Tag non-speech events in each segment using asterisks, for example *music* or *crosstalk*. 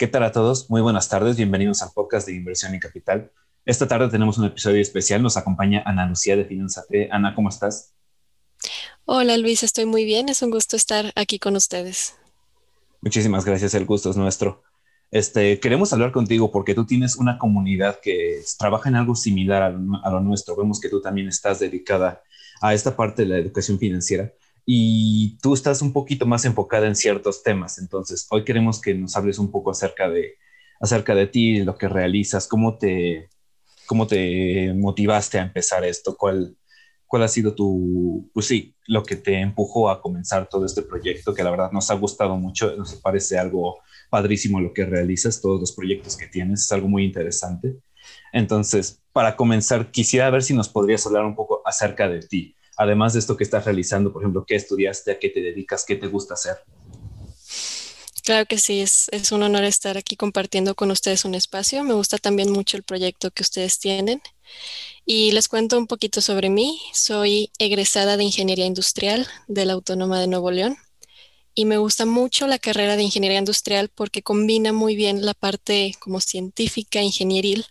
¿Qué tal a todos? Muy buenas tardes, bienvenidos al podcast de Inversión y Capital. Esta tarde tenemos un episodio especial, nos acompaña Ana Lucía de Finanzate. Ana, ¿cómo estás? Hola Luis, estoy muy bien, es un gusto estar aquí con ustedes. Muchísimas gracias, el gusto es nuestro. Este, queremos hablar contigo porque tú tienes una comunidad que trabaja en algo similar a lo nuestro. Vemos que tú también estás dedicada a esta parte de la educación financiera y tú estás un poquito más enfocada en ciertos temas. Entonces, hoy queremos que nos hables un poco acerca de, acerca de ti, lo que realizas, cómo te, cómo te motivaste a empezar esto, cuál, cuál ha sido tu, pues sí, lo que te empujó a comenzar todo este proyecto, que la verdad nos ha gustado mucho, nos parece algo padrísimo lo que realizas, todos los proyectos que tienes, es algo muy interesante. Entonces, para comenzar, quisiera ver si nos podrías hablar un poco acerca de ti además de esto que estás realizando, por ejemplo, qué estudiaste, a qué te dedicas, qué te gusta hacer. Claro que sí, es, un honor estar aquí compartiendo con ustedes un espacio. Me gusta también mucho el proyecto que ustedes tienen. Y les cuento un poquito sobre mí. Soy egresada de Ingeniería Industrial de la Autónoma de Nuevo León y me gusta mucho la carrera de Ingeniería Industrial porque combina muy bien la parte como científica, ingenieril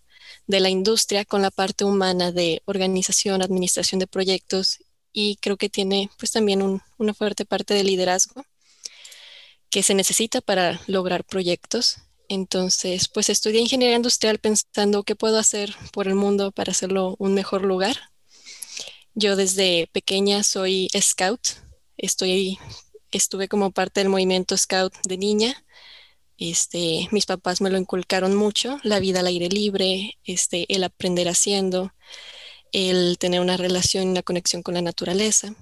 de la industria con la parte humana de organización, administración de proyectos y creo que tiene pues también una fuerte parte de liderazgo que se necesita para lograr proyectos. Entonces, pues estudié ingeniería industrial pensando qué puedo hacer por el mundo para hacerlo un mejor lugar. Yo desde pequeña soy scout, estoy, estuve como parte del movimiento scout de niña. Este, mis papás me lo inculcaron mucho, la vida al aire libre, este, el aprender haciendo el tener una relación, una conexión con la naturaleza.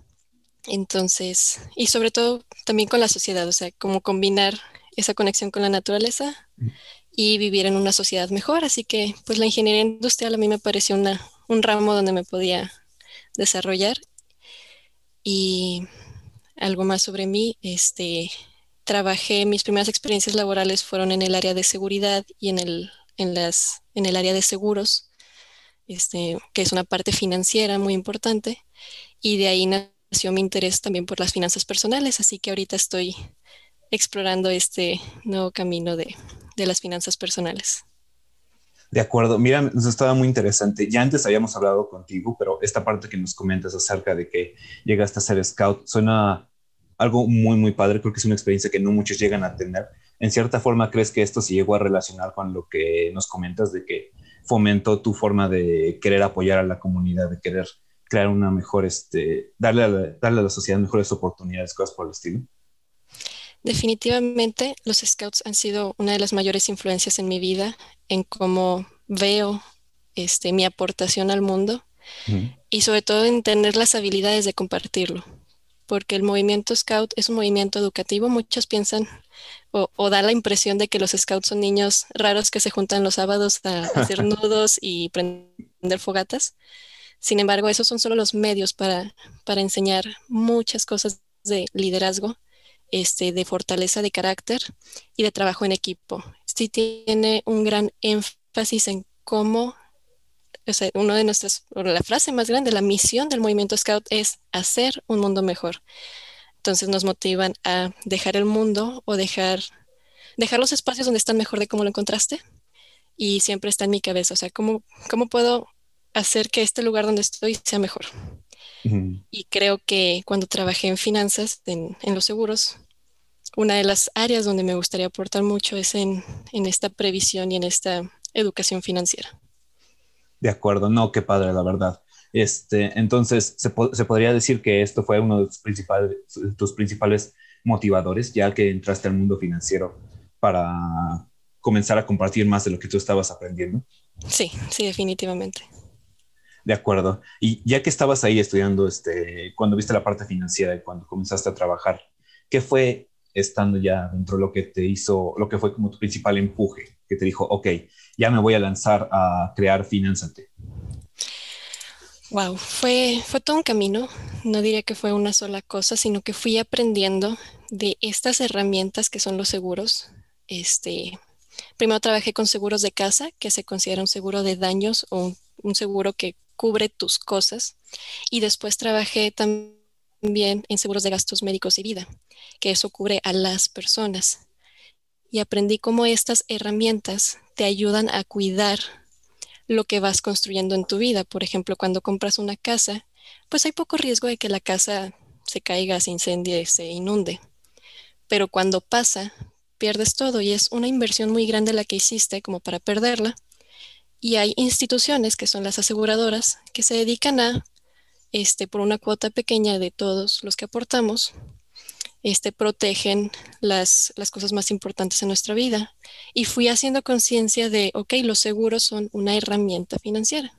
Entonces, y sobre todo también con la sociedad, o sea, cómo combinar esa conexión con la naturaleza y vivir en una sociedad mejor. Así que, pues la ingeniería industrial a mí me pareció una, un ramo donde me podía desarrollar. Y algo más sobre mí, este, trabajé, mis primeras experiencias laborales fueron en el área de seguridad y en el, en las, en el área de seguros este, que es una parte financiera muy importante, y de ahí nació mi interés también por las finanzas personales, así que ahorita estoy explorando este nuevo camino de, de las finanzas personales. De acuerdo, mira, nos estaba muy interesante. Ya antes habíamos hablado contigo, pero esta parte que nos comentas acerca de que llegaste a ser scout suena algo muy, muy padre. Creo que es una experiencia que no muchos llegan a tener. En cierta forma, ¿crees que esto se llegó a relacionar con lo que nos comentas de que fomentó tu forma de querer apoyar a la comunidad, de querer crear una mejor, este, darle a la, darle a la sociedad mejores oportunidades, cosas por el estilo? Definitivamente los scouts han sido una de las mayores influencias en mi vida, en cómo veo este, mi aportación al mundo y sobre todo en tener las habilidades de compartirlo, porque el movimiento scout es un movimiento educativo. Muchos piensan o, da la impresión de que los scouts son niños raros que se juntan los sábados a, hacer *laughs* nudos y prender fogatas. Sin embargo, esos son solo los medios para, para enseñar muchas cosas de liderazgo, este, de fortaleza de carácter y de trabajo en equipo. Sí tiene un gran énfasis en cómo, o sea, uno de nuestras, la frase más grande, la misión del movimiento Scout es hacer un mundo mejor. Entonces nos motivan a dejar el mundo o dejar, dejar los espacios donde están mejor de cómo lo encontraste. Y siempre está en mi cabeza, o sea, ¿cómo, cómo puedo hacer que este lugar donde estoy sea mejor? Y creo que cuando trabajé en finanzas, en, en, los seguros, una de las áreas donde me gustaría aportar mucho es en, en esta previsión y en esta educación financiera. De acuerdo, no, qué padre, la verdad. Este, entonces, se, podría decir que esto fue uno de tus principales, tus principales motivadores, ya que entraste al mundo financiero para comenzar a compartir más de lo que tú estabas aprendiendo. Sí, sí, definitivamente. De acuerdo. Y ya que estabas ahí estudiando, este, cuando viste la parte financiera y cuando comenzaste a trabajar, ¿qué fue estando ya dentro de lo que te hizo, lo que fue como tu principal empuje, que te dijo, ok, ya me voy a lanzar a crear Finanzate? Wow, fue, fue todo un camino. No diría que fue una sola cosa, sino que fui aprendiendo de estas herramientas que son los seguros. Este, primero trabajé con seguros de casa, que se considera un seguro de daños o un, seguro que cubre tus cosas. Y después trabajé también en seguros de gastos médicos y vida, que eso cubre a las personas. y aprendí cómo estas herramientas te ayudan a cuidar lo que vas construyendo en tu vida. Por ejemplo, cuando compras una casa, pues hay poco riesgo de que la casa se caiga, se incendie, se inunde. Pero cuando pasa, pierdes todo y es una inversión muy grande la que hiciste como para perderla. Y hay instituciones que son las aseguradoras que se dedican a, este, por una cuota pequeña de todos los que aportamos, este, protegen las, las cosas más importantes en nuestra vida. Y fui haciendo conciencia de, ok, los seguros son una herramienta financiera.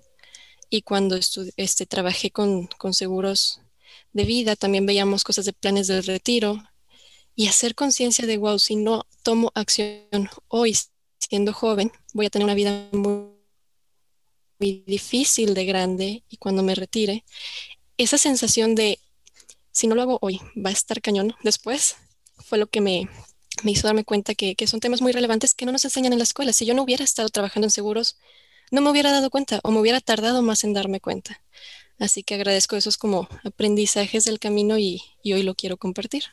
Y cuando este, trabajé con, con seguros de vida, también veíamos cosas de planes de retiro y hacer conciencia de, wow, si no tomo acción hoy siendo joven, voy a tener una vida muy, muy difícil de grande y cuando me retire, esa sensación de si no lo hago hoy, va a estar cañón después, fue lo que me, hizo darme cuenta que, son temas muy relevantes que no nos enseñan en la escuela. Si yo no hubiera estado trabajando en seguros, no me hubiera dado cuenta o me hubiera tardado más en darme cuenta. Así que agradezco esos como aprendizajes del camino y, hoy lo quiero compartir.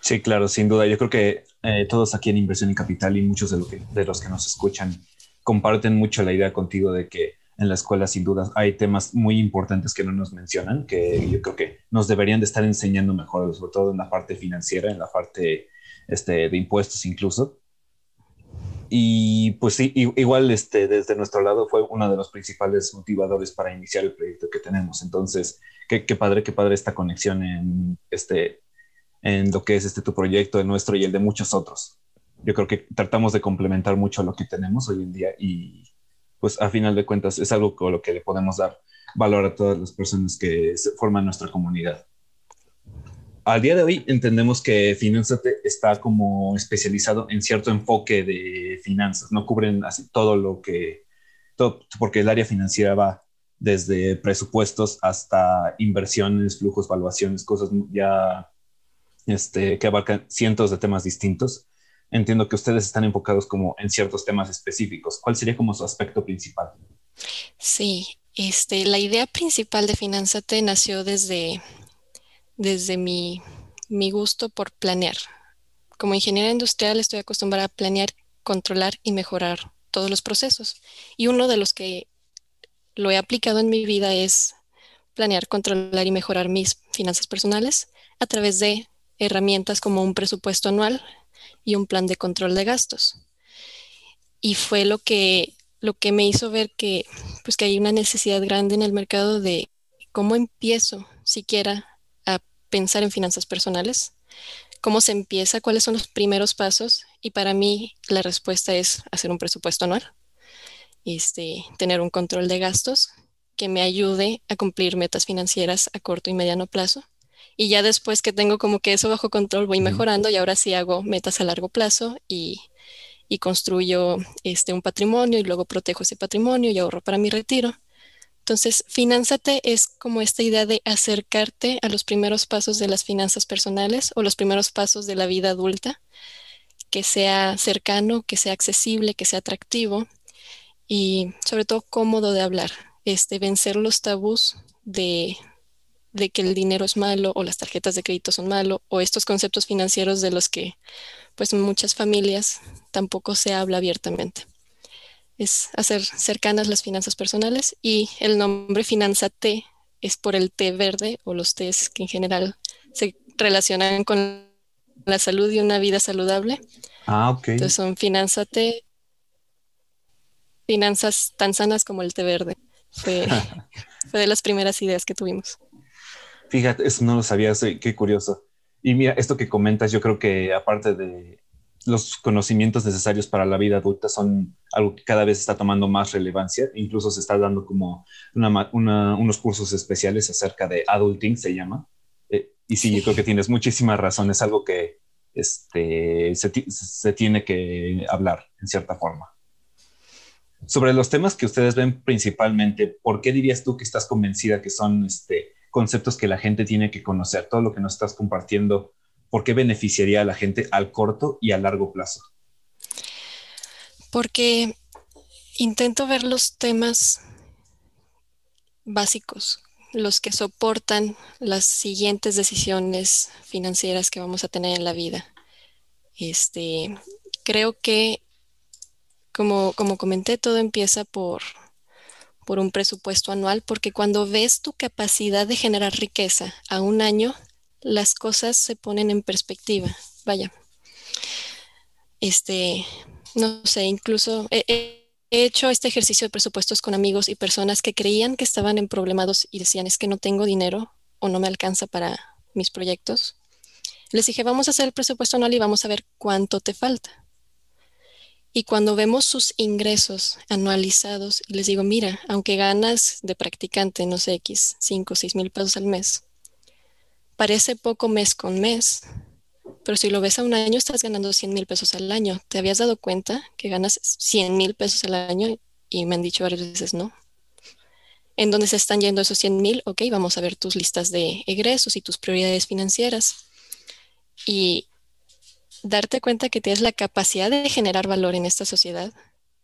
Sí, claro, sin duda. Yo creo que eh, todos aquí en Inversión y Capital y muchos de, lo que, de los que nos escuchan comparten mucho la idea contigo de que en la escuela sin duda hay temas muy importantes que no nos mencionan, que yo creo que nos deberían de estar enseñando mejor, sobre todo en la parte financiera, en la parte este, de impuestos incluso. Y pues sí, igual este, desde nuestro lado fue uno de los principales motivadores para iniciar el proyecto que tenemos. Entonces, qué, qué padre, qué padre esta conexión en, este, en lo que es este tu proyecto, el nuestro y el de muchos otros. Yo creo que tratamos de complementar mucho lo que tenemos hoy en día y pues a final de cuentas es algo con lo que le podemos dar valor a todas las personas que forman nuestra comunidad. Al día de hoy entendemos que Finanzate está como especializado en cierto enfoque de finanzas, no cubren así todo lo que, todo, porque el área financiera va desde presupuestos hasta inversiones, flujos, valuaciones, cosas ya este, que abarcan cientos de temas distintos entiendo que ustedes están enfocados como en ciertos temas específicos. ¿Cuál sería como su aspecto principal? Sí, este, la idea principal de Finanzate nació desde, desde mi, mi gusto por planear. Como ingeniera industrial estoy acostumbrada a planear, controlar y mejorar todos los procesos. Y uno de los que lo he aplicado en mi vida es planear, controlar y mejorar mis finanzas personales a través de herramientas como un presupuesto anual, y un plan de control de gastos. Y fue lo que, lo que me hizo ver que, pues, que hay una necesidad grande en el mercado de cómo empiezo siquiera a pensar en finanzas personales, cómo se empieza, cuáles son los primeros pasos. Y para mí la respuesta es hacer un presupuesto anual, este, tener un control de gastos que me ayude a cumplir metas financieras a corto y mediano plazo y ya después que tengo como que eso bajo control, voy mejorando y ahora sí hago metas a largo plazo y, y construyo este, un patrimonio y luego protejo ese patrimonio y ahorro para mi retiro. Entonces, Finanzate es como esta idea de acercarte a los primeros pasos de las finanzas personales o los primeros pasos de la vida adulta, que sea cercano, que sea accesible, que sea atractivo y sobre todo cómodo de hablar, este, vencer los tabús de, de que el dinero es malo o las tarjetas de crédito son malo o estos conceptos financieros de los que pues muchas familias tampoco se habla abiertamente. Es hacer cercanas las finanzas personales y el nombre Finanza T es por el té verde o los tés que en general se relacionan con la salud y una vida saludable. Ah, ok. Entonces son Finanza T, finanzas tan sanas como el té verde. Fue, *laughs* fue de las primeras ideas que tuvimos. Fíjate, eso no lo sabía, qué curioso. Y mira, esto que comentas, yo creo que aparte de los conocimientos necesarios para la vida adulta son algo que cada vez está tomando más relevancia. Incluso se está dando como unos cursos especiales acerca de adulting, se llama. Eh, y sí, yo creo que tienes muchísima razón. Es algo que este, se, se, tiene que hablar en cierta forma. Sobre los temas que ustedes ven principalmente, ¿por qué dirías tú que estás convencida que son este, conceptos que la gente tiene que conocer, todo lo que nos estás compartiendo, ¿por qué beneficiaría a la gente al corto y a largo plazo? Porque intento ver los temas básicos, los que soportan las siguientes decisiones financieras que vamos a tener en la vida. Este, creo que, como, como comenté, todo empieza por, por un presupuesto anual, porque cuando ves tu capacidad de generar riqueza a un año, las cosas se ponen en perspectiva. Vaya. Este, no sé, incluso he, hecho este ejercicio de presupuestos con amigos y personas que creían que estaban en problemados y decían, es que no tengo dinero o no me alcanza para mis proyectos. Les dije, vamos a hacer el presupuesto anual y vamos a ver cuánto te falta. Y cuando vemos sus ingresos anualizados, les digo, mira, aunque ganas de practicante, no sé, X, 5 o 6 mil pesos al mes, parece poco mes con mes, pero si lo ves a un año, estás ganando 100 mil pesos al año. ¿Te habías dado cuenta que ganas 100 mil pesos al año? Y me han dicho varias veces no. ¿En dónde se están yendo esos 100 mil? Ok, vamos a ver tus listas de egresos y tus prioridades financieras. Y darte cuenta que tienes la capacidad de generar valor en esta sociedad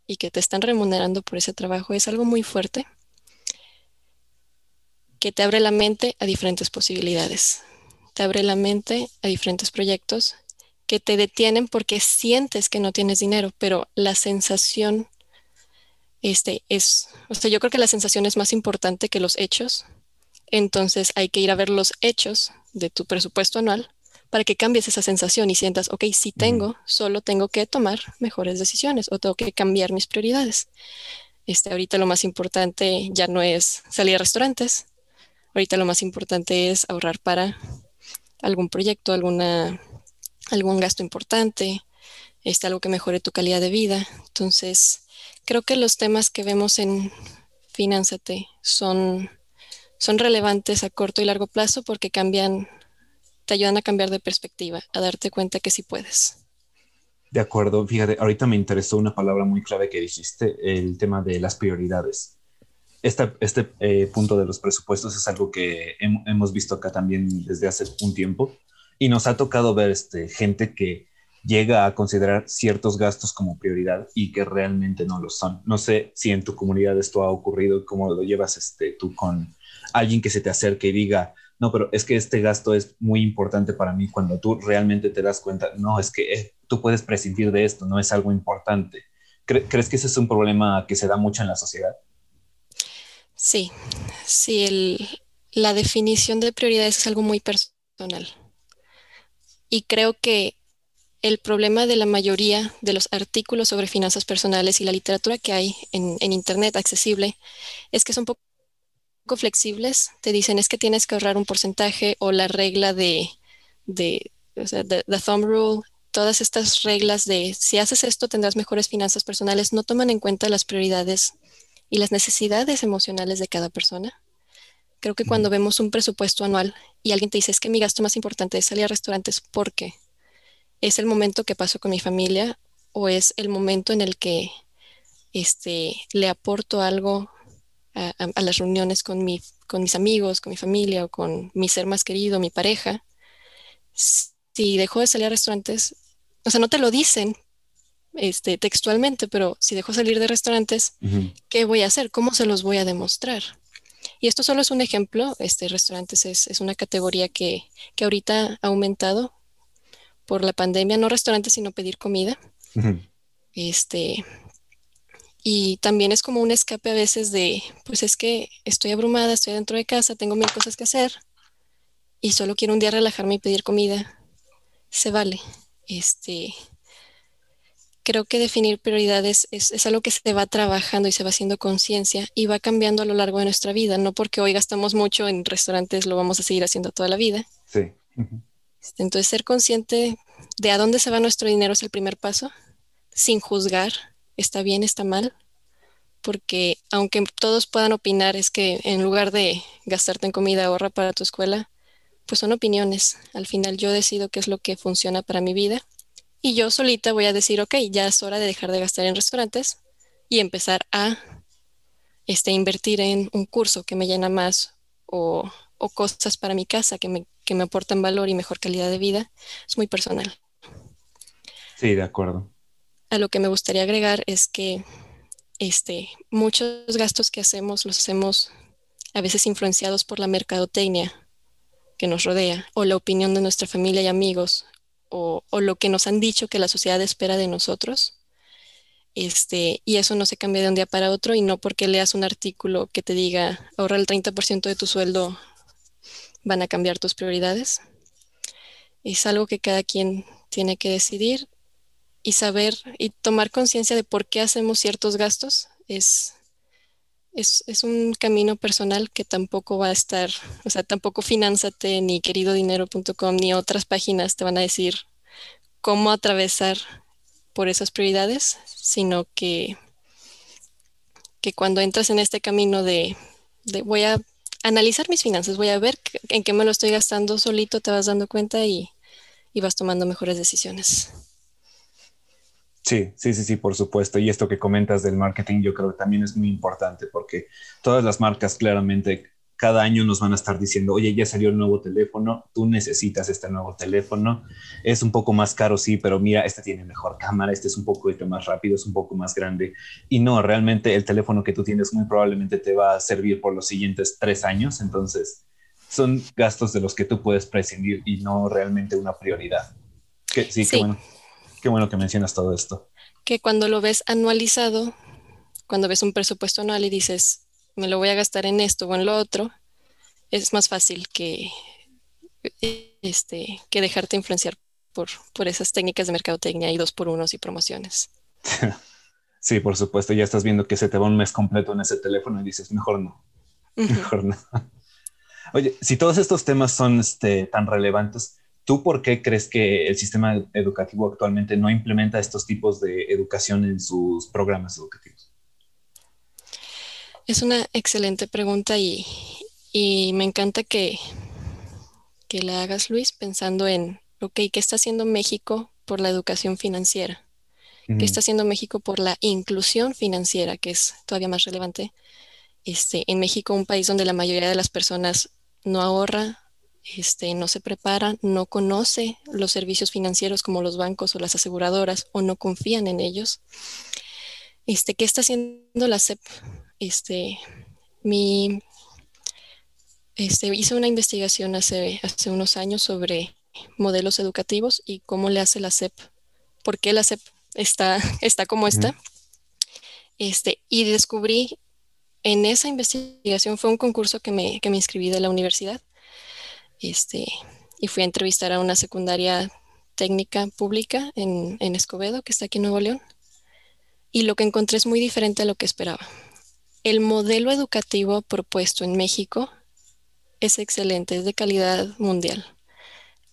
y que te están remunerando por ese trabajo es algo muy fuerte que te abre la mente a diferentes posibilidades, te abre la mente a diferentes proyectos que te detienen porque sientes que no tienes dinero, pero la sensación este es, o sea, yo creo que la sensación es más importante que los hechos. Entonces hay que ir a ver los hechos de tu presupuesto anual para que cambies esa sensación y sientas, ok, si tengo, solo tengo que tomar mejores decisiones o tengo que cambiar mis prioridades. Este, ahorita lo más importante ya no es salir a restaurantes, ahorita lo más importante es ahorrar para algún proyecto, alguna, algún gasto importante, este, algo que mejore tu calidad de vida. Entonces, creo que los temas que vemos en Finanzate son, son relevantes a corto y largo plazo porque cambian te ayudan a cambiar de perspectiva, a darte cuenta que sí puedes. De acuerdo, fíjate, ahorita me interesó una palabra muy clave que dijiste, el tema de las prioridades. Este, eh, punto de los presupuestos es algo que hemos visto acá también desde hace un tiempo y nos ha tocado ver este, gente que llega a considerar ciertos gastos como prioridad y que realmente no lo son. No sé si en tu comunidad esto ha ocurrido, cómo lo llevas este, tú con alguien que se te acerque y diga, no, pero es que este gasto es muy importante para mí cuando tú realmente te das cuenta, no, es que eh, tú puedes prescindir de esto, no es algo importante. ¿Crees que ese es un problema que se da mucho en la sociedad? Sí, sí, la definición de prioridades es algo muy personal. Y creo que el problema de la mayoría de los artículos sobre finanzas personales y la literatura que hay en, en Internet accesible es que son poco flexibles, te dicen es que tienes que ahorrar un porcentaje o la regla de, de o sea, the, thumb rule, todas estas reglas de si haces esto tendrás mejores finanzas personales, no toman en cuenta las prioridades y las necesidades emocionales de cada persona. Creo que cuando vemos un presupuesto anual y alguien te dice es que mi gasto más importante es salir a restaurantes, ¿por qué? ¿Es el momento que paso con mi familia o es el momento en el que este, le aporto algo a, las reuniones con, mi, con mis amigos, con mi familia o con mi ser más querido, mi pareja, si dejo de salir a restaurantes, o sea, no te lo dicen este, textualmente, pero si dejo salir de restaurantes, ¿qué voy a hacer? ¿Cómo se los voy a demostrar? Y esto solo es un ejemplo, este, restaurantes es, es una categoría que, que, ahorita ha aumentado por la pandemia, no restaurantes, sino pedir comida. Este, y también es como un escape a veces de, pues es que estoy abrumada, estoy dentro de casa, tengo mil cosas que hacer y solo quiero un día relajarme y pedir comida. Se vale. Este, creo que definir prioridades es, es, algo que se va trabajando y se va haciendo conciencia y va cambiando a lo largo de nuestra vida. No porque hoy gastamos mucho en restaurantes, lo vamos a seguir haciendo toda la vida. Sí. Este, entonces, ser consciente de a dónde se va nuestro dinero es el primer paso, sin juzgar está bien, está mal, porque aunque todos puedan opinar, es que en lugar de gastarte en comida, ahorra para tu escuela, pues son opiniones. Al final yo decido qué es lo que funciona para mi vida y yo solita voy a decir, ok, ya es hora de dejar de gastar en restaurantes y empezar a este, invertir en un curso que me llena más o, o cosas para mi casa que me, que me aportan valor y mejor calidad de vida. Es muy personal. Sí, de acuerdo a lo que me gustaría agregar es que este, muchos gastos que hacemos los hacemos a veces influenciados por la mercadotecnia que nos rodea o la opinión de nuestra familia y amigos o, lo que nos han dicho que la sociedad espera de nosotros. Este, y eso no se cambia de un día para otro y no porque leas un artículo que te diga ahorra el 30% de tu sueldo van a cambiar tus prioridades. Es algo que cada quien tiene que decidir y saber y tomar conciencia de por qué hacemos ciertos gastos es, es, un camino personal que tampoco va a estar, o sea, tampoco Finanzate ni queridodinero.com ni otras páginas te van a decir cómo atravesar por esas prioridades, sino que, que cuando entras en este camino de, de voy a analizar mis finanzas, voy a ver en qué me lo estoy gastando solito, te vas dando cuenta y, y vas tomando mejores decisiones. Sí, sí, sí, sí, por supuesto. Y esto que comentas del marketing yo creo que también es muy importante porque todas las marcas claramente cada año nos van a estar diciendo, oye, ya salió el nuevo teléfono, tú necesitas este nuevo teléfono, es un poco más caro, sí, pero mira, este tiene mejor cámara, este es un poco más rápido, es un poco más grande. Y no, realmente el teléfono que tú tienes muy probablemente te va a servir por los siguientes tres años, entonces son gastos de los que tú puedes prescindir y no realmente una prioridad. Que, sí, sí. bueno. Qué bueno que mencionas todo esto. Que cuando lo ves anualizado, cuando ves un presupuesto anual y dices, me lo voy a gastar en esto o en lo otro, es más fácil que, este, que dejarte influenciar por, por esas técnicas de mercadotecnia y dos por unos y promociones. *laughs* Sí, por supuesto, ya estás viendo que se te va un mes completo en ese teléfono y dices, mejor no, *laughs* mejor no. Oye, si todos estos temas son este, tan relevantes, ¿Tú por qué crees que el sistema educativo actualmente no implementa estos tipos de educación en sus programas educativos? Es una excelente pregunta y, me encanta que, que la hagas, Luis, pensando en, ok, ¿qué está haciendo México por la educación financiera? ¿Qué está haciendo México por la inclusión financiera, que es todavía más relevante? Este, en México, un país donde la mayoría de las personas no ahorra, este, no se prepara, no conoce los servicios financieros como los bancos o las aseguradoras o no confían en ellos. Este, ¿Qué está haciendo la SEP? Este, mi, este, hice una investigación hace, hace unos años sobre modelos educativos y cómo le hace la SEP, por qué la SEP está, *laughs* está como está. Este, y descubrí en esa investigación, fue un concurso que me, que me inscribí de la universidad, este, y fui a entrevistar a una secundaria técnica pública en, Escobedo, que está aquí en Nuevo León. Y lo que encontré es muy diferente a lo que esperaba. El modelo educativo propuesto en México es excelente, es de calidad mundial.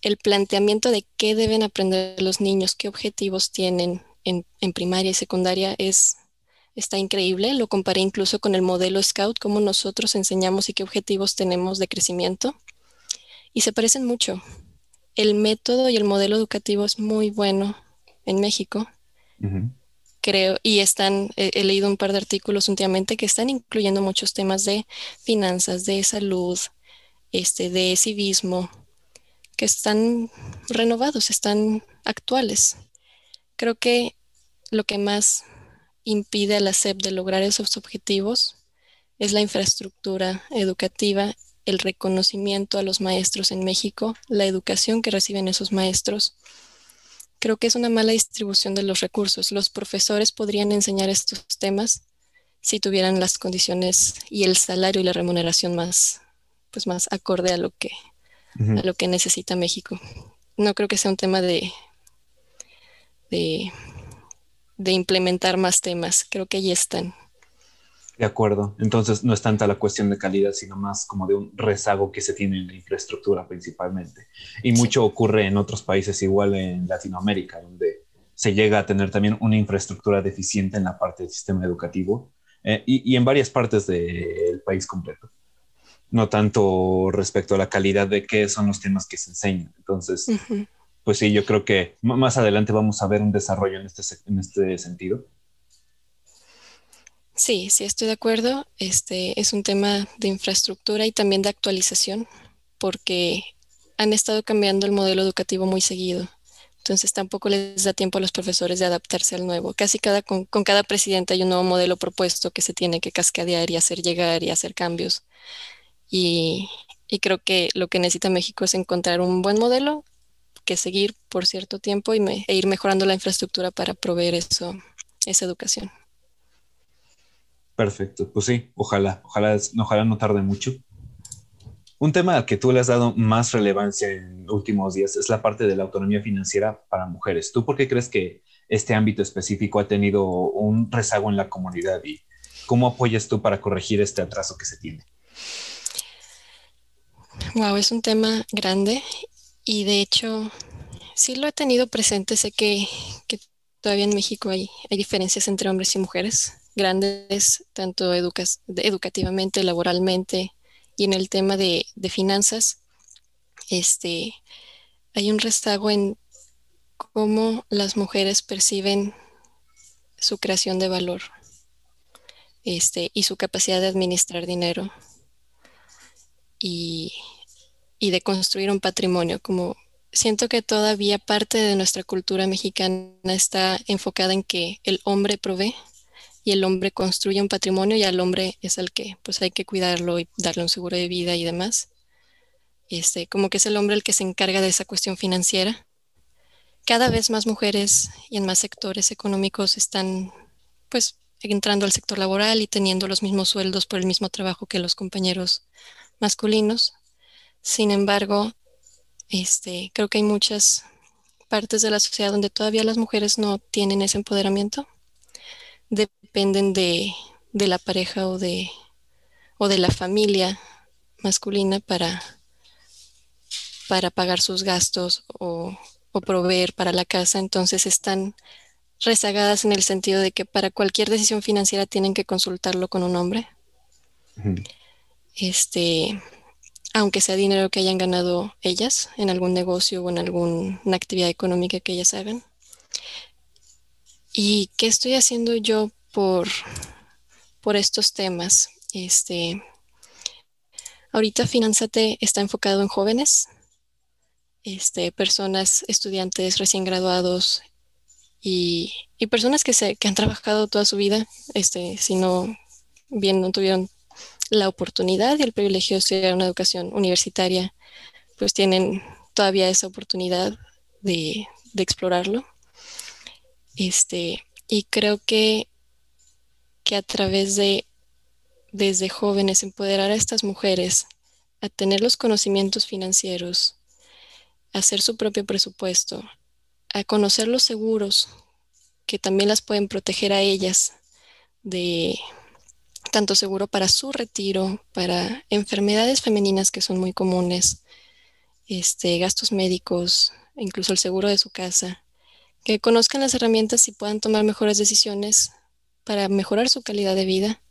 El planteamiento de qué deben aprender los niños, qué objetivos tienen en, en, primaria y secundaria es, está increíble. Lo comparé incluso con el modelo Scout, cómo nosotros enseñamos y qué objetivos tenemos de crecimiento y se parecen mucho. El método y el modelo educativo es muy bueno en México. Creo, y están, he, leído un par de artículos últimamente que están incluyendo muchos temas de finanzas, de salud, este, de civismo, que están renovados, están actuales. Creo que lo que más impide a la SEP de lograr esos objetivos es la infraestructura educativa el reconocimiento a los maestros en México, la educación que reciben esos maestros. Creo que es una mala distribución de los recursos. Los profesores podrían enseñar estos temas si tuvieran las condiciones y el salario y la remuneración más, pues más acorde a lo que, a lo que necesita México. No creo que sea un tema de, de, de implementar más temas. Creo que ahí están. De acuerdo. Entonces no es tanta la cuestión de calidad, sino más como de un rezago que se tiene en la infraestructura principalmente. Y mucho ocurre en otros países, igual en Latinoamérica, donde se llega a tener también una infraestructura deficiente en la parte del sistema educativo eh, y, en varias partes del país completo. No tanto respecto a la calidad de qué son los temas que se enseñan. Entonces, pues sí, yo creo que más adelante vamos a ver un desarrollo en este, en este sentido Sí, sí, estoy de acuerdo. Este es un tema de infraestructura y también de actualización, porque han estado cambiando el modelo educativo muy seguido. Entonces tampoco les da tiempo a los profesores de adaptarse al nuevo. Casi cada, con, cada presidente hay un nuevo modelo propuesto que se tiene que cascadear y hacer llegar y hacer cambios. Y, creo que lo que necesita México es encontrar un buen modelo que seguir por cierto tiempo y e ir mejorando la infraestructura para proveer eso, esa educación. Perfecto, pues sí, ojalá, ojalá, ojalá no tarde mucho. Un tema al que tú le has dado más relevancia en últimos días es la parte de la autonomía financiera para mujeres. ¿Tú por qué crees que este ámbito específico ha tenido un rezago en la comunidad y cómo apoyas tú para corregir este atraso que se tiene? Wow, es un tema grande y de hecho sí lo he tenido presente. Sé que, todavía en México hay diferencias entre hombres y mujeres grandes, tanto educativamente, laboralmente y en el tema de, finanzas, este, hay un rezago en cómo las mujeres perciben su creación de valor este, y su capacidad de administrar dinero y, y de construir un patrimonio. Como siento que todavía parte de nuestra cultura mexicana está enfocada en que el hombre provee y el hombre construye un patrimonio y al hombre es el que pues hay que cuidarlo y darle un seguro de vida y demás. Este, como que es el hombre el que se encarga de esa cuestión financiera. Cada vez más mujeres y en más sectores económicos están pues entrando al sector laboral y teniendo los mismos sueldos por el mismo trabajo que los compañeros masculinos. Sin embargo, este, creo que hay muchas partes de la sociedad donde todavía las mujeres no tienen ese empoderamiento dependen de, la pareja o de, o de la familia masculina para, para pagar sus gastos o, proveer para la casa, entonces están rezagadas en el sentido de que para cualquier decisión financiera tienen que consultarlo con un hombre. Este, aunque sea dinero que hayan ganado ellas en algún negocio o en alguna actividad económica que ellas hagan. ¿Y qué estoy haciendo yo por, por estos temas? Este, ahorita Finanzate está enfocado en jóvenes, este, personas, estudiantes recién graduados y, personas que, se, que han trabajado toda su vida, este, si no bien no tuvieron la oportunidad y el privilegio de estudiar una educación universitaria, pues tienen todavía esa oportunidad de, de explorarlo. Este, y creo que, que a través de, desde jóvenes, empoderar a estas mujeres a tener los conocimientos financieros, a hacer su propio presupuesto, a conocer los seguros que también las pueden proteger a ellas de tanto seguro para su retiro, para enfermedades femeninas que son muy comunes, este, gastos médicos, incluso el seguro de su casa que conozcan las herramientas y puedan tomar mejores decisiones para mejorar su calidad de vida.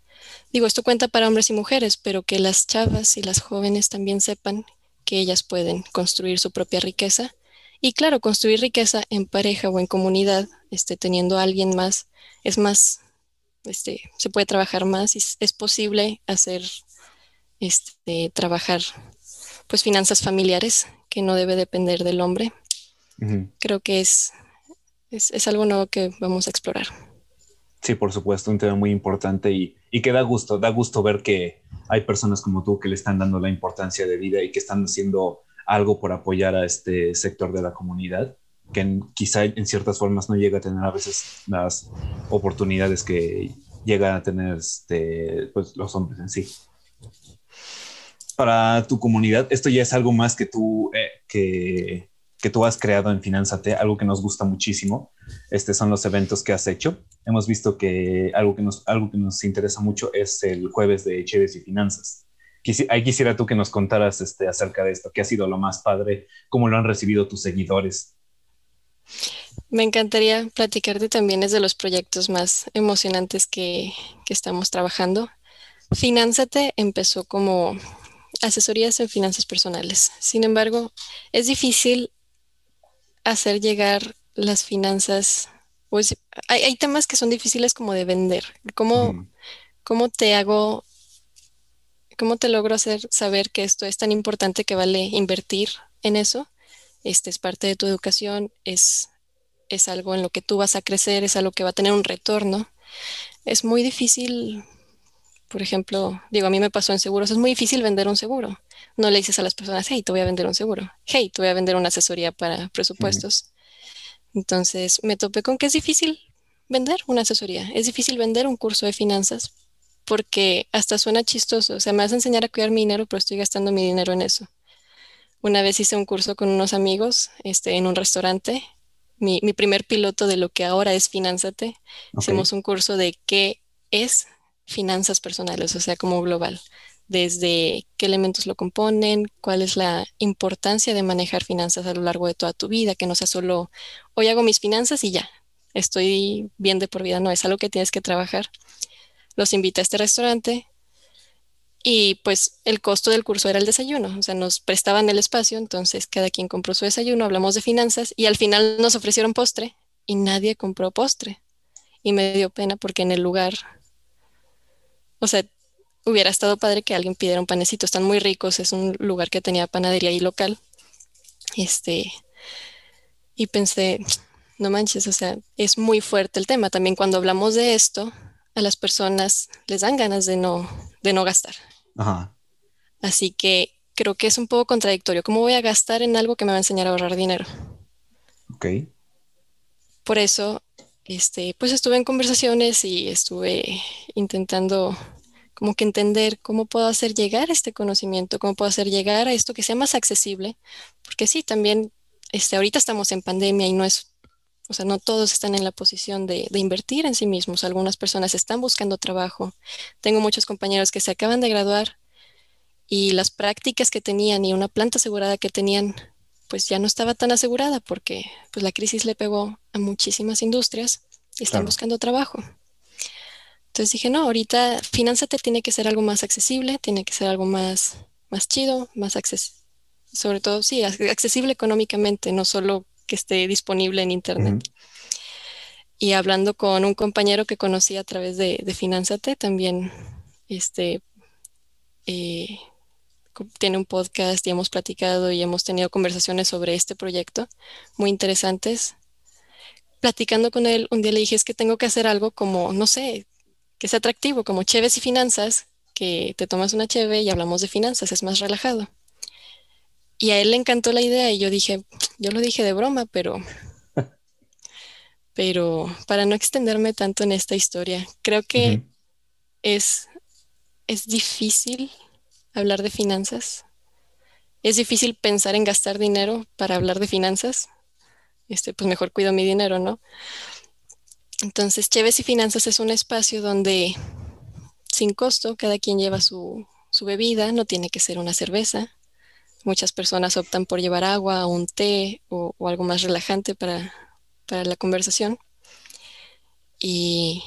Digo, esto cuenta para hombres y mujeres, pero que las chavas y las jóvenes también sepan que ellas pueden construir su propia riqueza. Y claro, construir riqueza en pareja o en comunidad, este, teniendo a alguien más, es más, este, se puede trabajar más y es posible hacer, este, trabajar, pues finanzas familiares, que no debe depender del hombre. Creo que es es, algo nuevo que vamos a explorar. Sí, por supuesto, un tema muy importante y, y, que da gusto, da gusto ver que hay personas como tú que le están dando la importancia de vida y que están haciendo algo por apoyar a este sector de la comunidad, que quizá en ciertas formas no llega a tener a veces las oportunidades que llegan a tener este, pues, los hombres en sí. Para tu comunidad, esto ya es algo más que tú, eh, que que tú has creado en Finanzate, algo que nos gusta muchísimo. Estos son los eventos que has hecho. Hemos visto que algo que nos, algo que nos interesa mucho es el jueves de Cheves y Finanzas. ahí quisiera tú que nos contaras este, acerca de esto, qué ha sido lo más padre, cómo lo han recibido tus seguidores. Me encantaría platicarte también es de los proyectos más emocionantes que, que estamos trabajando. Finanzate empezó como asesorías en finanzas personales. Sin embargo, es difícil hacer llegar las finanzas, pues hay, temas que son difíciles como de vender. ¿Cómo, ¿Cómo te hago, cómo te logro hacer saber que esto es tan importante que vale invertir en eso? Este es parte de tu educación, es, es algo en lo que tú vas a crecer, es algo que va a tener un retorno. Es muy difícil Por ejemplo, digo, a mí me pasó en seguros, es muy difícil vender un seguro. No le dices a las personas, hey, te voy a vender un seguro. Hey, te voy a vender una asesoría para presupuestos. Entonces me topé con que es difícil vender una asesoría, es difícil vender un curso de finanzas porque hasta suena chistoso. O sea, me vas a enseñar a cuidar mi dinero, pero estoy gastando mi dinero en eso. Una vez hice un curso con unos amigos este, en un restaurante. Mi, mi primer piloto de lo que ahora es Finanzate. Hicimos un curso de qué es finanzas personales, o sea, como global. Desde qué elementos lo componen, cuál es la importancia de manejar finanzas a lo largo de toda tu vida, que no sea solo hoy hago mis finanzas y ya, estoy bien de por vida, no, es algo que tienes que trabajar. Los invité a este restaurante, y pues el costo del curso era el desayuno, o sea, nos prestaban el espacio, entonces cada quien compró su desayuno, hablamos de finanzas y al final nos ofrecieron postre y nadie compró postre. Y me dio pena porque en el lugar, o sea, hubiera estado padre que alguien pidiera un panecito, están muy ricos, es un lugar que tenía panadería y local. Este, y pensé, no manches, o sea, es muy fuerte el tema. También cuando hablamos de esto, a las personas les dan ganas de no, de no gastar. Ajá. Así que creo que es un poco contradictorio. ¿Cómo voy a gastar en algo que me va a enseñar a ahorrar dinero? Ok. Por eso, este, pues estuve en conversaciones y estuve intentando como que entender cómo puedo hacer llegar este conocimiento, cómo puedo hacer llegar a esto que sea más accesible, porque sí, también, este, ahorita estamos en pandemia y no es, o sea, no todos están en la posición de, de invertir en sí mismos, algunas personas están buscando trabajo, tengo muchos compañeros que se acaban de graduar y las prácticas que tenían y una planta asegurada que tenían, pues ya no estaba tan asegurada porque pues la crisis le pegó a muchísimas industrias y están buscando trabajo. Entonces dije, no, ahorita Finanzate tiene que ser algo más accesible, tiene que ser algo más, más chido, más accesible, sobre todo, sí, accesible económicamente, no solo que esté disponible en Internet. Y hablando con un compañero que conocí a través de, de Finanzate, también este, eh, tiene un podcast y hemos platicado y hemos tenido conversaciones sobre este proyecto muy interesantes. Platicando con él, un día le dije, es que tengo que hacer algo como, no sé, que sea atractivo, como Cheves y Finanzas, que te tomas una Cheve y hablamos de finanzas, es más relajado. Y a él le encantó la idea y yo dije, yo lo dije de broma, pero *laughs* pero para no extenderme tanto en esta historia, creo que es, es difícil hablar de finanzas. Es difícil pensar en gastar dinero para hablar de finanzas. Este, pues mejor cuido mi dinero, ¿no? Entonces, Cheves y Finanzas es un espacio donde sin costo cada quien lleva su, bebida, no tiene que ser una cerveza. Muchas personas optan por llevar agua, un té o algo más relajante para, para la conversación. Y,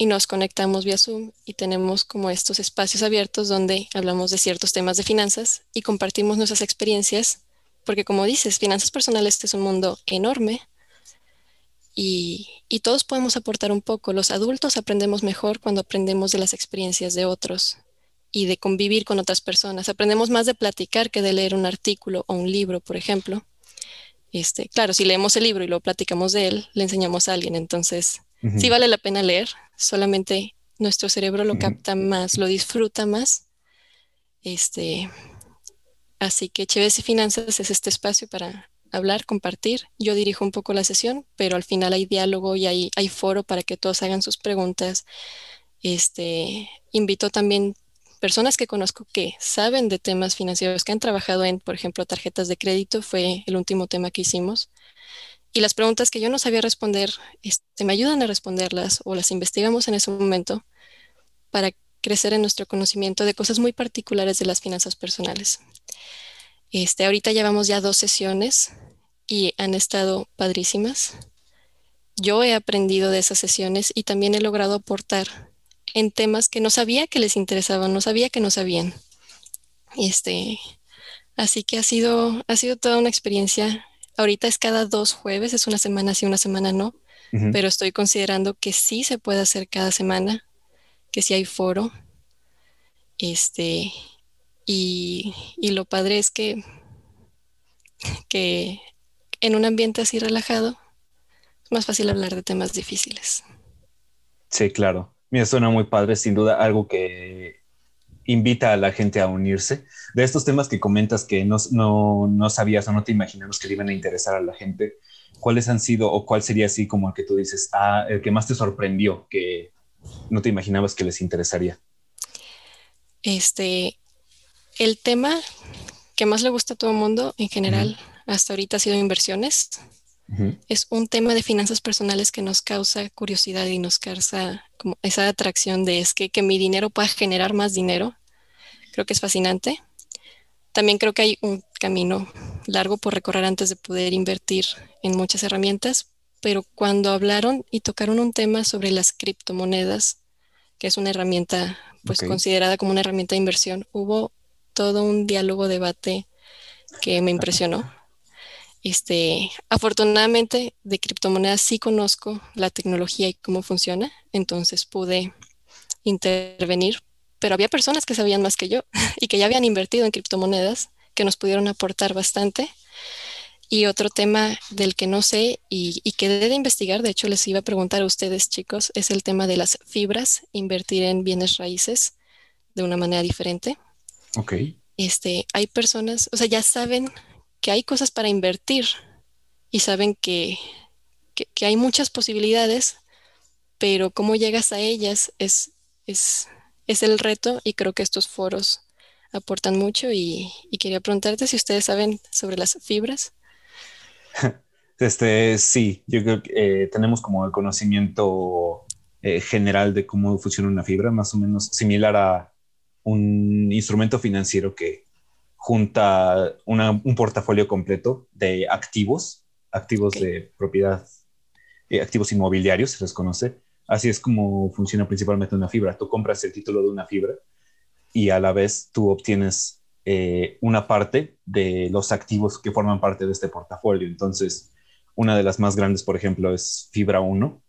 nos conectamos vía Zoom y tenemos como estos espacios abiertos donde hablamos de ciertos temas de finanzas y compartimos nuestras experiencias, porque como dices, finanzas personales es un mundo enorme y, y, todos podemos aportar un poco. Los adultos aprendemos mejor cuando aprendemos de las experiencias de otros y de convivir con otras personas. Aprendemos más de platicar que de leer un artículo o un libro, por ejemplo. Este, claro, si leemos el libro y lo platicamos de él, le enseñamos a alguien. Entonces, sí vale la pena leer, solamente nuestro cerebro lo capta más, lo disfruta más. Este, así que Chéves y Finanzas es este espacio para hablar, compartir. Yo dirijo un poco la sesión, pero al final hay diálogo y hay, hay foro para que todos hagan sus preguntas. Este, invito también personas que conozco que saben de temas financieros, que han trabajado en, por ejemplo, tarjetas de crédito, fue el último tema que hicimos. Y las preguntas que yo no sabía responder, este, me ayudan a responderlas o las investigamos en ese momento para crecer en nuestro conocimiento de cosas muy particulares de las finanzas personales. Este, ahorita llevamos ya dos sesiones y han estado padrísimas. Yo he aprendido de esas sesiones y también he logrado aportar en temas que no sabía que les interesaban, no sabía que no sabían. Este, así que ha sido, ha sido toda una experiencia. Ahorita es cada dos jueves, es una semana sí, una semana no, pero estoy considerando que sí se puede hacer cada semana, que sí hay foro. Este, y, y lo padre es que, que en un ambiente así relajado es más fácil hablar de temas difíciles. Sí, claro. Mira, suena muy padre, sin duda, algo que invita a la gente a unirse. De estos temas que comentas que no, no, no sabías o no te imaginabas que le iban a interesar a la gente, ¿cuáles han sido o cuál sería así como el que tú dices, ah, el que más te sorprendió, que no te imaginabas que les interesaría? Este, el tema que más le gusta a todo el mundo en general hasta ahorita ha sido inversiones. Es un tema de finanzas personales que nos causa curiosidad y nos causa como esa atracción de es que, que mi dinero pueda generar más dinero. Creo que es fascinante. También creo que hay un camino largo por recorrer antes de poder invertir en muchas herramientas, pero cuando hablaron y tocaron un tema sobre las criptomonedas, que es una herramienta pues considerada como una herramienta de inversión, hubo todo un diálogo, debate que me impresionó. Este, afortunadamente de criptomonedas sí conozco la tecnología y cómo funciona, entonces pude intervenir, pero había personas que sabían más que yo *laughs* y que ya habían invertido en criptomonedas que nos pudieron aportar bastante. Y otro tema del que no sé y, y que de investigar, de hecho les iba a preguntar a ustedes chicos, es el tema de las fibras, invertir en bienes raíces de una manera diferente. Ok. Este, hay personas, o sea, ya saben que hay cosas para invertir y saben que, que, hay muchas posibilidades, pero cómo llegas a ellas es, es, es, el reto y creo que estos foros aportan mucho y, quería preguntarte si ustedes saben sobre las fibras. *laughs* Este, sí, yo creo que eh, tenemos como el conocimiento eh, general de cómo funciona una fibra, más o menos similar a un instrumento financiero que junta un portafolio completo de activos, activos de propiedad, eh, activos inmobiliarios, se les conoce. Así es como funciona principalmente una fibra. Tú compras el título de una fibra y a la vez tú obtienes eh, una parte de los activos que forman parte de este portafolio. Entonces, una de las más grandes, por ejemplo, es Fibra 1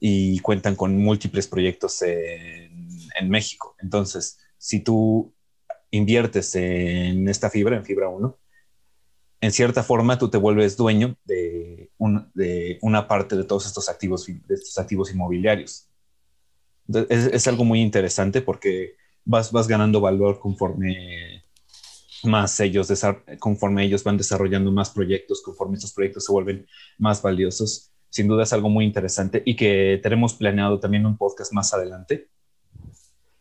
y cuentan con múltiples proyectos en, en México. Entonces, si tú inviertes en esta fibra, en fibra 1, en cierta forma tú te vuelves dueño de, una parte de todos estos activos, de estos activos inmobiliarios. Es, algo muy interesante porque vas, vas ganando valor conforme más ellos, conforme ellos van desarrollando más proyectos, conforme estos proyectos se vuelven más valiosos. Sin duda es algo muy interesante y que tenemos planeado también un podcast más adelante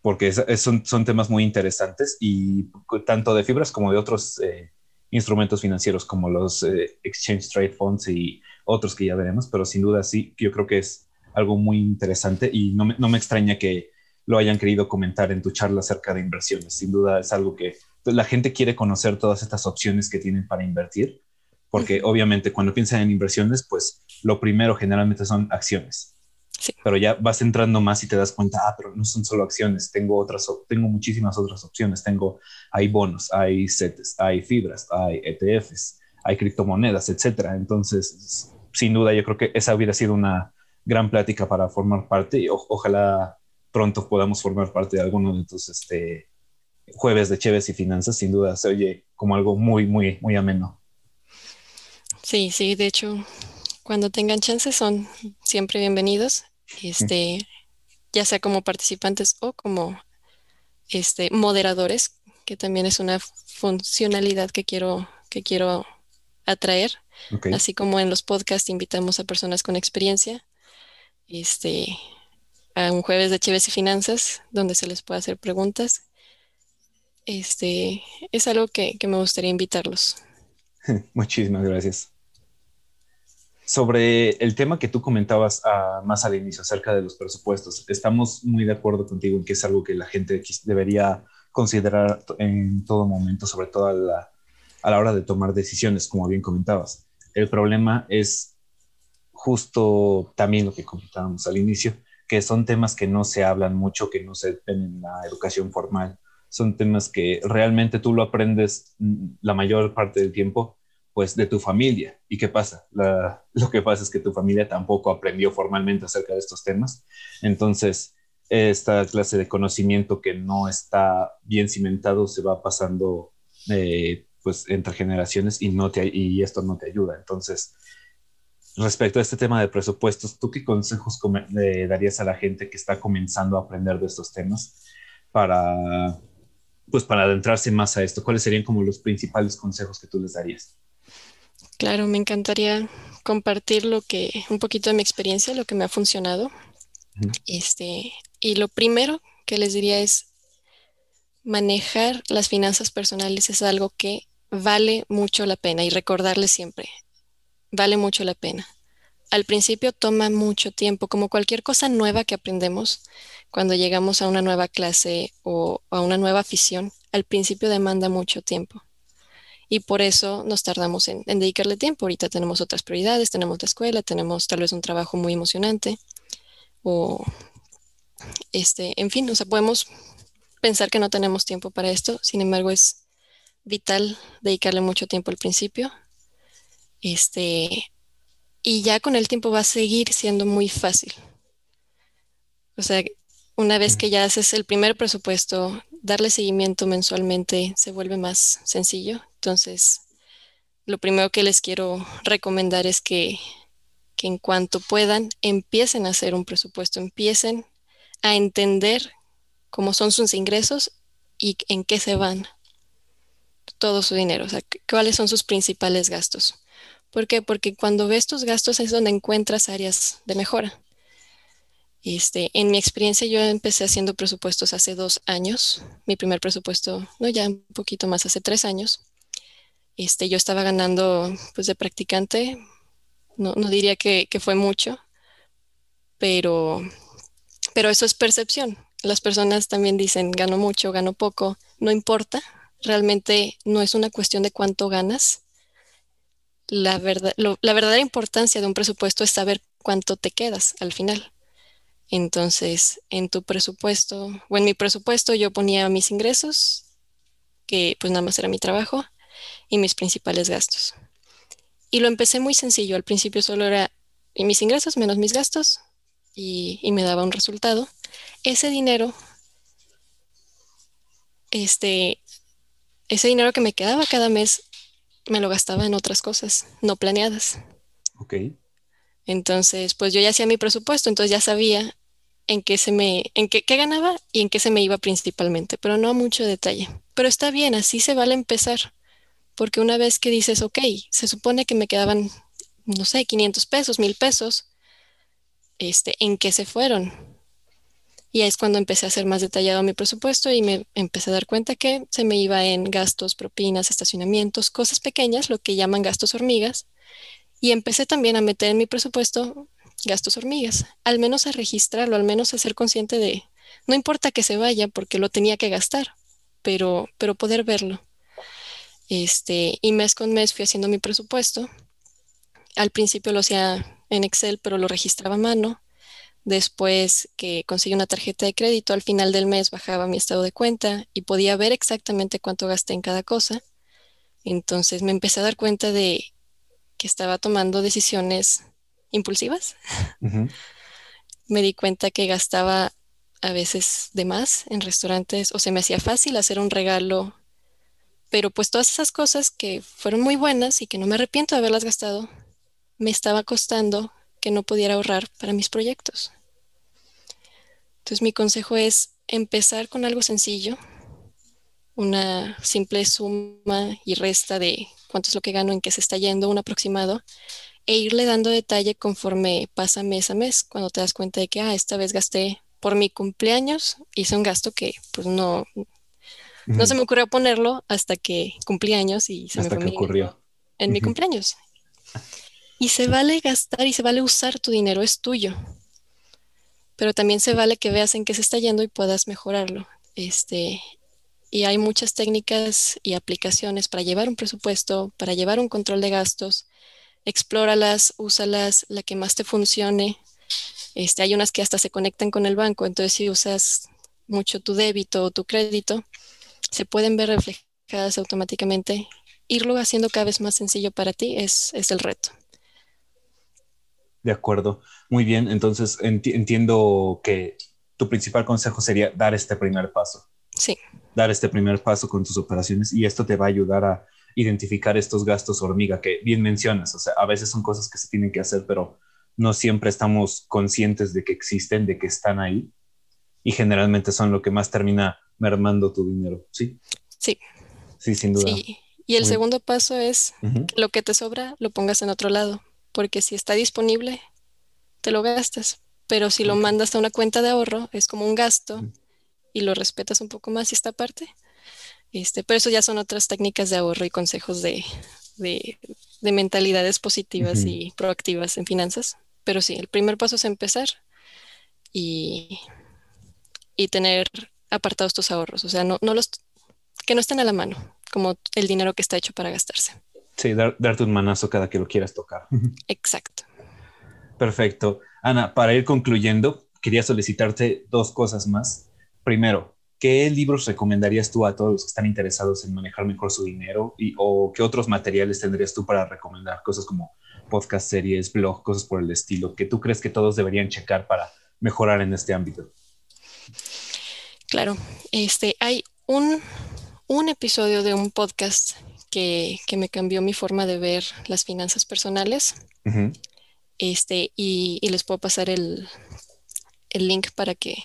porque son, son, temas muy interesantes y tanto de fibras como de otros eh, instrumentos financieros como los eh, Exchange Trade Funds y otros que ya veremos, pero sin duda sí, yo creo que es algo muy interesante y no me, no me extraña que lo hayan querido comentar en tu charla acerca de inversiones. Sin duda es algo que la gente quiere conocer todas estas opciones que tienen para invertir, porque obviamente cuando piensan en inversiones, pues lo primero generalmente son acciones pero ya vas entrando más y te das cuenta, ah, pero no son solo acciones, tengo otras, tengo muchísimas otras opciones, tengo, hay bonos, hay CETES, hay fibras, hay ETFs, hay criptomonedas, etcétera. Entonces, sin duda, yo creo que esa hubiera sido una gran plática para formar parte y ojalá pronto podamos formar parte de alguno de tus este, jueves de Cheves y Finanzas. Sin duda, se oye como algo muy, muy, muy ameno. Sí, sí, de hecho, cuando tengan chance son siempre bienvenidos este, ya sea como participantes o como este, moderadores, que también es una funcionalidad que quiero, que quiero atraer. Así como en los podcasts invitamos a personas con experiencia, este, a un jueves de Chives y Finanzas, donde se les puede hacer preguntas. Este, es algo que, que me gustaría invitarlos. *laughs* Muchísimas gracias sobre el tema que tú comentabas ah, más al inicio acerca de los presupuestos, estamos muy de acuerdo contigo en que es algo que la gente debería considerar en todo momento, sobre todo a la, a la hora de tomar decisiones, como bien comentabas. El problema es justo también lo que comentábamos al inicio, que son temas que no se hablan mucho, que no se ven en la educación formal. Son temas que realmente tú lo aprendes mm, la mayor parte del tiempo pues de tu familia. ¿Y qué pasa? *laughs* lo que pasa es que tu familia tampoco aprendió formalmente acerca de estos temas. Entonces, esta clase de conocimiento que no está bien cimentado se va pasando eh, pues entre generaciones y, no te, y esto no te ayuda. Entonces, respecto a este tema de presupuestos, ¿tú qué consejos darías a la gente que está comenzando a aprender de estos temas para, pues, para adentrarse más a esto? ¿Cuáles serían como los principales consejos que tú les darías? Claro, me encantaría compartir lo que, un poquito de mi experiencia, lo que me ha funcionado. Este, y lo primero que les diría es manejar las finanzas personales es algo que vale mucho la pena y recordarles siempre, vale mucho la pena. Al principio toma mucho tiempo, como cualquier cosa nueva que aprendemos, cuando llegamos a una nueva clase o a una nueva afición, al principio demanda mucho tiempo. Y por eso nos tardamos en, dedicarle tiempo. Ahorita tenemos otras prioridades, tenemos la escuela, tenemos tal vez un trabajo muy emocionante o este, en fin, o sea, podemos pensar que no tenemos tiempo para esto, sin embargo es vital dedicarle mucho tiempo al principio. Este, y ya con el tiempo va a seguir siendo muy fácil. O sea, una vez que ya haces el primer presupuesto, darle seguimiento mensualmente se vuelve más sencillo. Entonces, lo primero que les quiero recomendar es que, que en cuanto puedan, empiecen a hacer un presupuesto, empiecen a entender cómo son sus ingresos y en qué se van todo su dinero, o sea, cuáles son sus principales gastos. ¿Por qué? Porque cuando ves tus gastos es donde encuentras áreas de mejora. Este, en mi experiencia, yo empecé haciendo presupuestos hace dos años. Mi primer presupuesto, no ya un poquito más, hace tres años. Este, yo estaba ganando, pues, de practicante. No, no diría que, fue mucho, pero, pero eso es percepción. Las personas también dicen, gano mucho, gano poco, no importa. Realmente no es una cuestión de cuánto ganas. La, verdad, la verdadera importancia de un presupuesto es saber cuánto te quedas al final. Entonces, en tu presupuesto, o en mi presupuesto, yo ponía mis ingresos, que pues nada más era mi trabajo, y mis principales gastos. Y lo empecé muy sencillo. Al principio solo era mis ingresos menos mis gastos y, y me daba un resultado. Ese dinero, este, ese dinero que me quedaba cada mes, me lo gastaba en otras cosas no planeadas. Ok. Entonces, pues yo ya hacía mi presupuesto, entonces ya sabía en qué se me, en qué, ganaba y en qué se me iba principalmente, pero no a mucho detalle. Pero está bien, así se vale empezar, porque una vez que dices, ok, se supone que me quedaban, no sé, 500 pesos, 1000 pesos, este, ¿en qué se fueron? Y ahí es cuando empecé a hacer más detallado mi presupuesto y me empecé a dar cuenta que se me iba en gastos, propinas, estacionamientos, cosas pequeñas, lo que llaman gastos hormigas. Y empecé también a meter en mi presupuesto gastos hormigas, al menos a registrarlo, al menos a ser consciente de, no importa que se vaya porque lo tenía que gastar, pero, pero poder verlo. Este, y mes con mes fui haciendo mi presupuesto. Al principio lo hacía en Excel, pero lo registraba a mano. Después que conseguí una tarjeta de crédito, al final del mes bajaba mi estado de cuenta y podía ver exactamente cuánto gasté en cada cosa. Entonces me empecé a dar cuenta de que estaba tomando decisiones impulsivas. Me di cuenta que gastaba a veces de más en restaurantes o se me hacía fácil hacer un regalo, pero pues todas esas cosas que fueron muy buenas y que no me arrepiento de haberlas gastado, me estaba costando que no pudiera ahorrar para mis proyectos. Entonces mi consejo es empezar con algo sencillo, una simple suma y resta de cuánto es lo que gano, en qué se está yendo, un aproximado, e irle dando detalle conforme pasa mes a mes, cuando te das cuenta de que, ah, esta vez gasté por mi cumpleaños, hice un gasto que pues no, no se me ocurrió ponerlo hasta que cumplí años y se me fue ocurrió. en mi cumpleaños. *laughs* Y se vale gastar y se vale usar tu dinero, es tuyo. Pero también se vale que veas en qué se está yendo y puedas mejorarlo. Este, y hay muchas técnicas y aplicaciones para llevar un presupuesto, para llevar un control de gastos, explóralas, úsalas, la que más te funcione. Este, hay unas que hasta se conectan con el banco, entonces si usas mucho tu débito o tu crédito, se pueden ver reflejadas automáticamente. Irlo haciendo cada vez más sencillo para ti es, es el reto. De acuerdo, muy bien. Entonces entiendo que tu principal consejo sería dar este primer paso. Sí. Dar este primer paso con tus operaciones y esto te va a ayudar a identificar estos gastos hormiga que bien mencionas. O sea, a veces son cosas que se tienen que hacer, pero no siempre estamos conscientes de que existen, de que están ahí. Y generalmente son lo que más termina mermando tu dinero, ¿sí? Sí. Sí, sin duda. Sí. Y el segundo paso es lo que te sobra lo pongas en otro lado, porque si está disponible, te lo gastas. Pero si lo mandas a una cuenta de ahorro, es como un gasto y lo respetas un poco más y esta parte. Este, pero eso ya son otras técnicas de ahorro y consejos de, mentalidades positivas y proactivas en finanzas. Pero sí, el primer paso es empezar y, y tener apartados tus ahorros. O sea, no, no los que no estén a la mano, como el dinero que está hecho para gastarse. Sí, darte un manazo cada que lo quieras tocar. Exacto. Perfecto. Ana, para ir concluyendo, quería solicitarte dos cosas más. Primero, ¿qué libros recomendarías tú a todos los que están interesados en manejar mejor su dinero? Y, ¿O qué otros materiales tendrías tú para recomendar? Cosas como podcast, series, blog, cosas por el estilo, que tú crees que todos deberían checar para mejorar en este ámbito. Claro, este, hay un, un episodio de un podcast que, me cambió mi forma de ver las finanzas personales. Este, y, les puedo pasar el, link para que,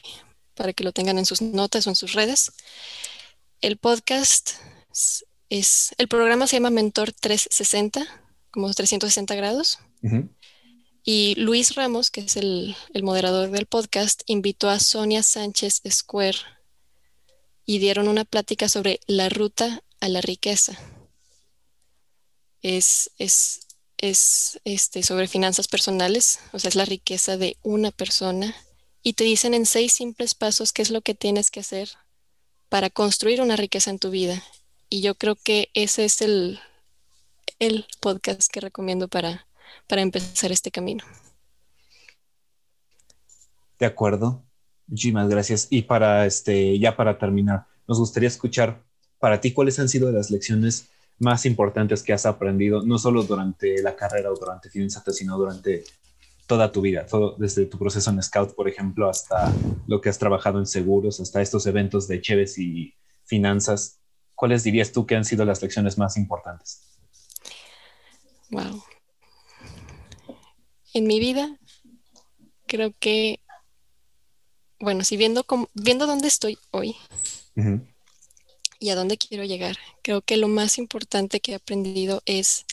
para que lo tengan en sus notas o en sus redes. El podcast es, el programa se llama Mentor 360, como 360 grados. Y Luis Ramos, que es el, el, moderador del podcast, invitó a Sonia Sánchez Square y dieron una plática sobre la ruta a la riqueza. Es, es, es este, sobre finanzas personales, o sea, es la riqueza de una persona. Y te dicen en seis simples pasos qué es lo que tienes que hacer para construir una riqueza en tu vida. Y yo creo que ese es el, el podcast que recomiendo para, para empezar este camino. De acuerdo. Muchísimas gracias. Y para este, ya para terminar, nos gustaría escuchar para ti cuáles han sido las lecciones más importantes que has aprendido, no solo durante la carrera o durante Finanzas, sino durante toda tu vida, todo, desde tu proceso en Scout, por ejemplo, hasta lo que has trabajado en seguros, hasta estos eventos de Cheves y finanzas. ¿Cuáles dirías tú que han sido las lecciones más importantes? Wow. En mi vida, creo que, bueno, si viendo, viendo dónde estoy hoy, y a dónde quiero llegar. Creo que lo más importante que he aprendido es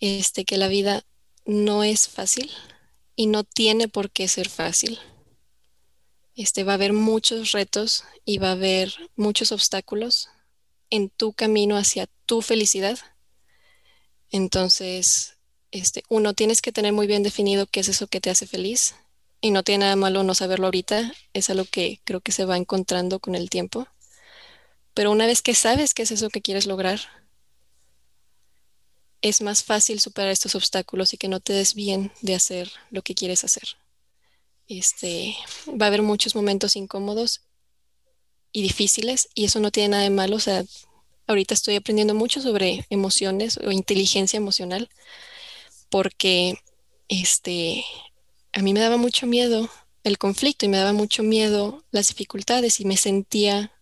este, que la vida no es fácil y no tiene por qué ser fácil. Este, va a haber muchos retos y va a haber muchos obstáculos en tu camino hacia tu felicidad. Entonces, este, uno, tienes que tener muy bien definido qué es eso que te hace feliz. Y no tiene nada malo no saberlo ahorita, es algo que creo que se va encontrando con el tiempo. Pero una vez que sabes qué es eso que quieres lograr, es más fácil superar estos obstáculos y que no te des bien de hacer lo que quieres hacer. Este, va a haber muchos momentos incómodos y difíciles y eso no tiene nada de malo. O sea, ahorita estoy aprendiendo mucho sobre emociones o inteligencia emocional porque este, a mí me daba mucho miedo el conflicto y me daba mucho miedo las dificultades y me sentía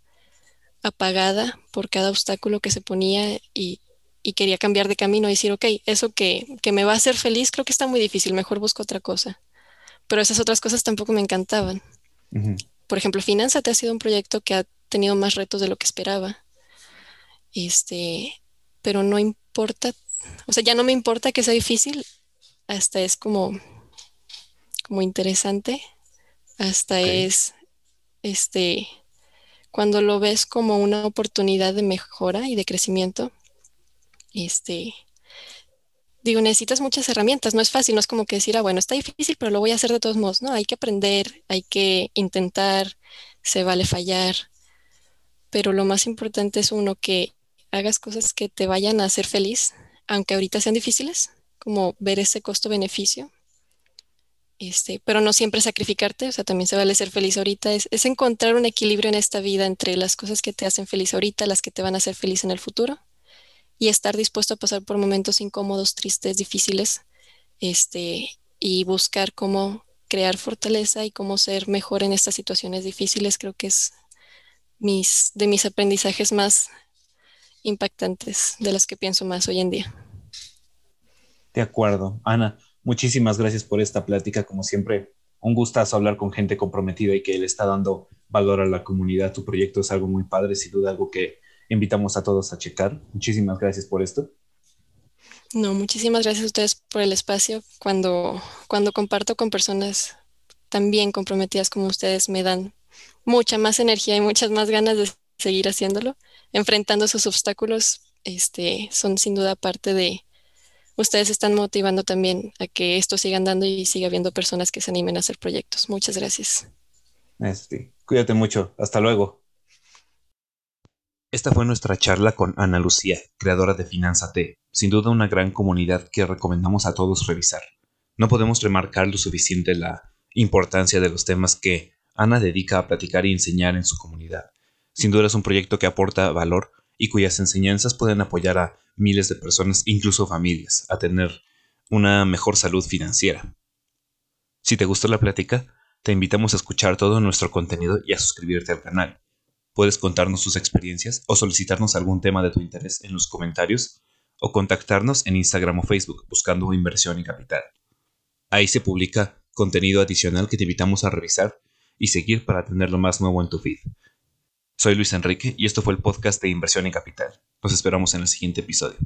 apagada por cada obstáculo que se ponía y, quería cambiar de camino y decir, ok, eso que, me va a hacer feliz creo que está muy difícil, mejor busco otra cosa. Pero esas otras cosas tampoco me encantaban. Por ejemplo, Finanza te ha sido un proyecto que ha tenido más retos de lo que esperaba. Este, pero no importa, o sea, ya no me importa que sea difícil, hasta es como, como interesante, hasta es, este, cuando lo ves como una oportunidad de mejora y de crecimiento, este, digo, necesitas muchas herramientas, no es fácil, no es como que decir, ah, bueno, está difícil, pero lo voy a hacer de todos modos, no, hay que aprender, hay que intentar, se vale fallar, pero lo más importante es uno que hagas cosas que te vayan a hacer feliz, aunque ahorita sean difíciles, como ver ese costo-beneficio este, pero no siempre sacrificarte, o sea, también se vale ser feliz ahorita, es, encontrar un equilibrio en esta vida entre las cosas que te hacen feliz ahorita, las que te van a hacer feliz en el futuro, y estar dispuesto a pasar por momentos incómodos, tristes, difíciles, este, y buscar cómo crear fortaleza y cómo ser mejor en estas situaciones difíciles, creo que es mis, de mis aprendizajes más impactantes de las que pienso más hoy en día. De acuerdo. Ana, muchísimas gracias por esta plática. Como siempre, un gustazo hablar con gente comprometida y que le está dando valor a la comunidad. Tu proyecto es algo muy padre, sin duda algo que invitamos a todos a checar. Muchísimas gracias por esto. No, muchísimas gracias a ustedes por el espacio. Cuando, cuando comparto con personas tan bien comprometidas como ustedes, me dan mucha más energía y muchas más ganas de seguir haciéndolo, enfrentando esos obstáculos. Este, son sin duda parte de, ustedes están motivando también a que esto siga andando y siga habiendo personas que se animen a hacer proyectos. Muchas gracias. Este, cuídate mucho. Hasta luego. Esta fue nuestra charla con Ana Lucía, creadora de Finanza T, sin duda una gran comunidad que recomendamos a todos revisar. No podemos remarcar lo suficiente la importancia de los temas que Ana dedica a platicar y enseñar en su comunidad. Sin duda es un proyecto que aporta valor y cuyas enseñanzas pueden apoyar a miles de personas, incluso familias, a tener una mejor salud financiera. Si te gustó la plática, te invitamos a escuchar todo nuestro contenido y a suscribirte al canal. Puedes contarnos tus experiencias o solicitarnos algún tema de tu interés en los comentarios o contactarnos en Instagram o Facebook buscando inversión y capital. Ahí se publica contenido adicional que te invitamos a revisar y seguir para tener lo más nuevo en tu feed. Soy Luis Enrique y esto fue el podcast de Inversión y Capital. Nos esperamos en el siguiente episodio.